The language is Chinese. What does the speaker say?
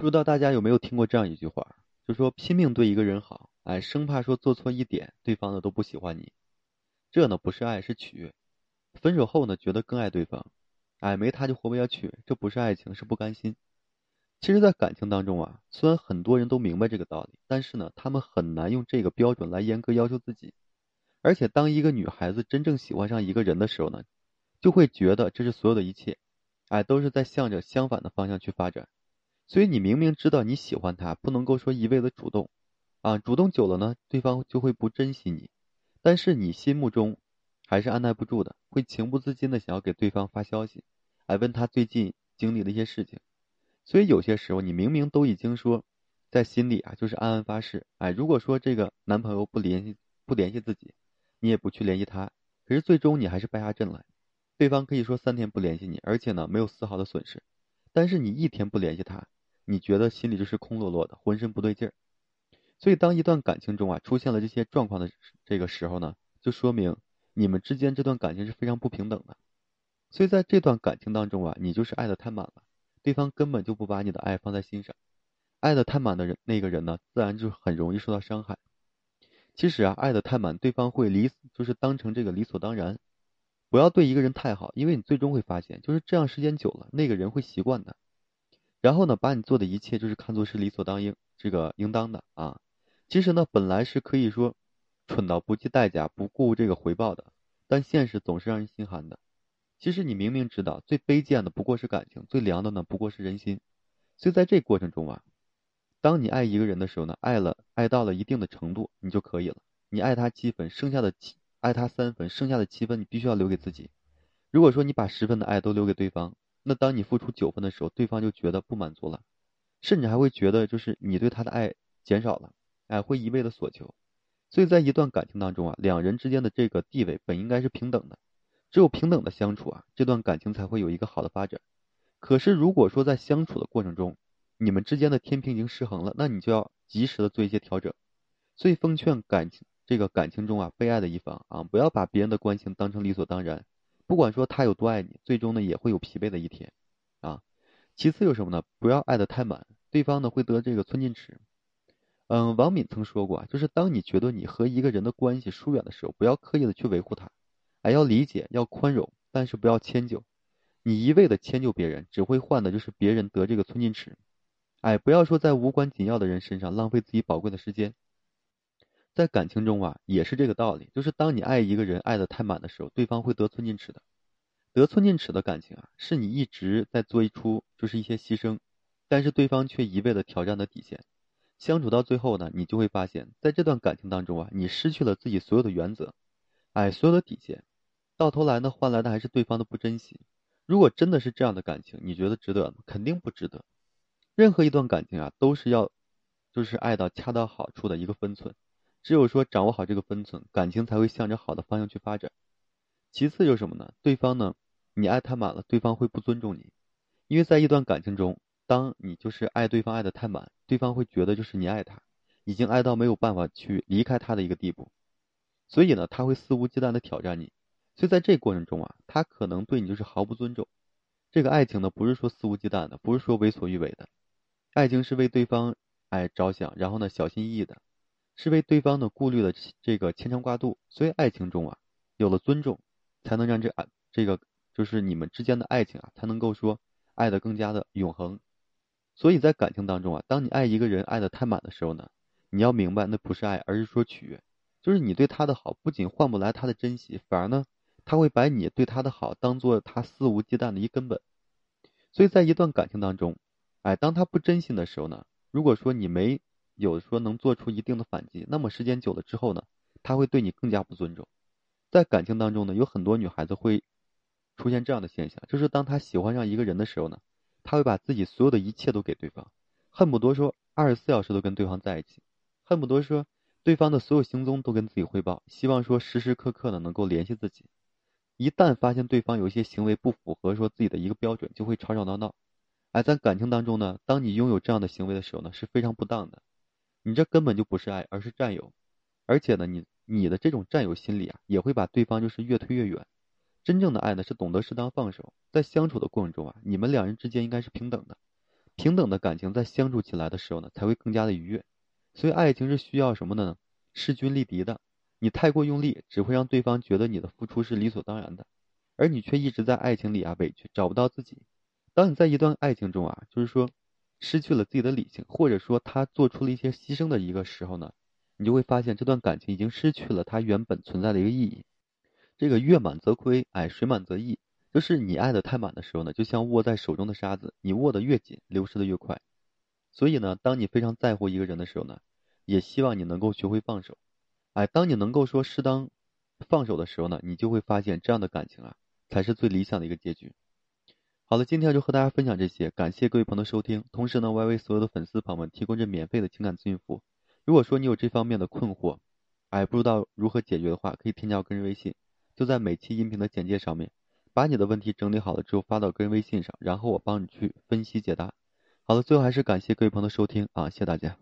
不知道大家有没有听过这样一句话，就说拼命对一个人好，哎，生怕说做错一点，对方呢都不喜欢你。这呢不是爱，是取悦。分手后呢，觉得更爱对方，哎，没他就活不下去，这不是爱情，是不甘心。其实，在感情当中啊，虽然很多人都明白这个道理，但是呢，他们很难用这个标准来严格要求自己。而且，当一个女孩子真正喜欢上一个人的时候呢，就会觉得这是所有的一切，哎，都是在向着相反的方向去发展。所以，你明明知道你喜欢他，不能够说一味的主动，啊，主动久了呢，对方就会不珍惜你。但是你心目中还是按耐不住的，会情不自禁的想要给对方发消息，来问他最近经历的一些事情。所以有些时候，你明明都已经说，在心里啊，就是暗暗发誓，哎，如果说这个男朋友不联系不联系自己，你也不去联系他，可是最终你还是败下阵来。对方可以说三天不联系你，而且呢没有丝毫的损失，但是你一天不联系他，你觉得心里就是空落落的，浑身不对劲儿。所以当一段感情中啊出现了这些状况的这个时候呢，就说明你们之间这段感情是非常不平等的。所以在这段感情当中啊，你就是爱的太满了。对方根本就不把你的爱放在心上，爱的太满的人，那个人呢，自然就很容易受到伤害。其实啊，爱的太满，对方会理就是当成这个理所当然。不要对一个人太好，因为你最终会发现，就是这样时间久了，那个人会习惯的。然后呢，把你做的一切就是看作是理所当应，这个应当的啊。其实呢，本来是可以说蠢到不计代价、不顾这个回报的，但现实总是让人心寒的。其实你明明知道，最卑贱的不过是感情，最凉的呢不过是人心。所以在这过程中啊，当你爱一个人的时候呢，爱了爱到了一定的程度，你就可以了。你爱他七分，剩下的七爱他三分，剩下的七分你必须要留给自己。如果说你把十分的爱都留给对方，那当你付出九分的时候，对方就觉得不满足了，甚至还会觉得就是你对他的爱减少了，哎，会一味的索求。所以在一段感情当中啊，两人之间的这个地位本应该是平等的。只有平等的相处啊，这段感情才会有一个好的发展。可是如果说在相处的过程中，你们之间的天平已经失衡了，那你就要及时的做一些调整。所以奉劝感情这个感情中啊，被爱的一方啊，不要把别人的关心当成理所当然。不管说他有多爱你，最终呢也会有疲惫的一天啊。其次有什么呢？不要爱的太满，对方呢会得这个寸进尺。嗯，王敏曾说过，就是当你觉得你和一个人的关系疏远的时候，不要刻意的去维护他。还要理解，要宽容，但是不要迁就。你一味的迁就别人，只会换的就是别人得这个寸进尺。哎，不要说在无关紧要的人身上浪费自己宝贵的时间。在感情中啊，也是这个道理。就是当你爱一个人爱的太满的时候，对方会得寸进尺的。得寸进尺的感情啊，是你一直在做一出就是一些牺牲，但是对方却一味的挑战的底线。相处到最后呢，你就会发现，在这段感情当中啊，你失去了自己所有的原则，哎，所有的底线。到头来呢，换来的还是对方的不珍惜。如果真的是这样的感情，你觉得值得吗？肯定不值得。任何一段感情啊，都是要，就是爱到恰到好处的一个分寸。只有说掌握好这个分寸，感情才会向着好的方向去发展。其次就是什么呢？对方呢，你爱太满了，对方会不尊重你。因为在一段感情中，当你就是爱对方爱的太满，对方会觉得就是你爱他，已经爱到没有办法去离开他的一个地步。所以呢，他会肆无忌惮的挑战你。所以在这过程中啊，他可能对你就是毫不尊重。这个爱情呢，不是说肆无忌惮的，不是说为所欲为的。爱情是为对方哎着想，然后呢小心翼翼的，是为对方的顾虑的这个牵肠挂肚。所以爱情中啊，有了尊重，才能让这爱这个就是你们之间的爱情啊，才能够说爱的更加的永恒。所以在感情当中啊，当你爱一个人爱的太满的时候呢，你要明白那不是爱，而是说取悦，就是你对他的好不仅换不来他的珍惜，反而呢。他会把你对他的好当做他肆无忌惮的一根本，所以在一段感情当中，哎，当他不真心的时候呢，如果说你没有说能做出一定的反击，那么时间久了之后呢，他会对你更加不尊重。在感情当中呢，有很多女孩子会出现这样的现象，就是当她喜欢上一个人的时候呢，他会把自己所有的一切都给对方，恨不得说二十四小时都跟对方在一起，恨不得说对方的所有行踪都跟自己汇报，希望说时时刻刻的能够联系自己。一旦发现对方有一些行为不符合说自己的一个标准，就会吵吵闹闹。而在感情当中呢，当你拥有这样的行为的时候呢，是非常不当的。你这根本就不是爱，而是占有。而且呢，你你的这种占有心理啊，也会把对方就是越推越远。真正的爱呢，是懂得适当放手。在相处的过程中啊，你们两人之间应该是平等的。平等的感情在相处起来的时候呢，才会更加的愉悦。所以爱情是需要什么的呢？势均力敌的。你太过用力，只会让对方觉得你的付出是理所当然的，而你却一直在爱情里啊委屈，找不到自己。当你在一段爱情中啊，就是说失去了自己的理性，或者说他做出了一些牺牲的一个时候呢，你就会发现这段感情已经失去了它原本存在的一个意义。这个月满则亏，哎，水满则溢，就是你爱的太满的时候呢，就像握在手中的沙子，你握得越紧，流失的越快。所以呢，当你非常在乎一个人的时候呢，也希望你能够学会放手。哎，当你能够说适当放手的时候呢，你就会发现这样的感情啊，才是最理想的一个结局。好了，今天就和大家分享这些，感谢各位朋友的收听。同时呢，我也为所有的粉丝朋友们提供这免费的情感咨询服务。如果说你有这方面的困惑，哎，不知道如何解决的话，可以添加我个人微信，就在每期音频的简介上面，把你的问题整理好了之后发到个人微信上，然后我帮你去分析解答。好了，最后还是感谢各位朋友的收听啊，谢谢大家。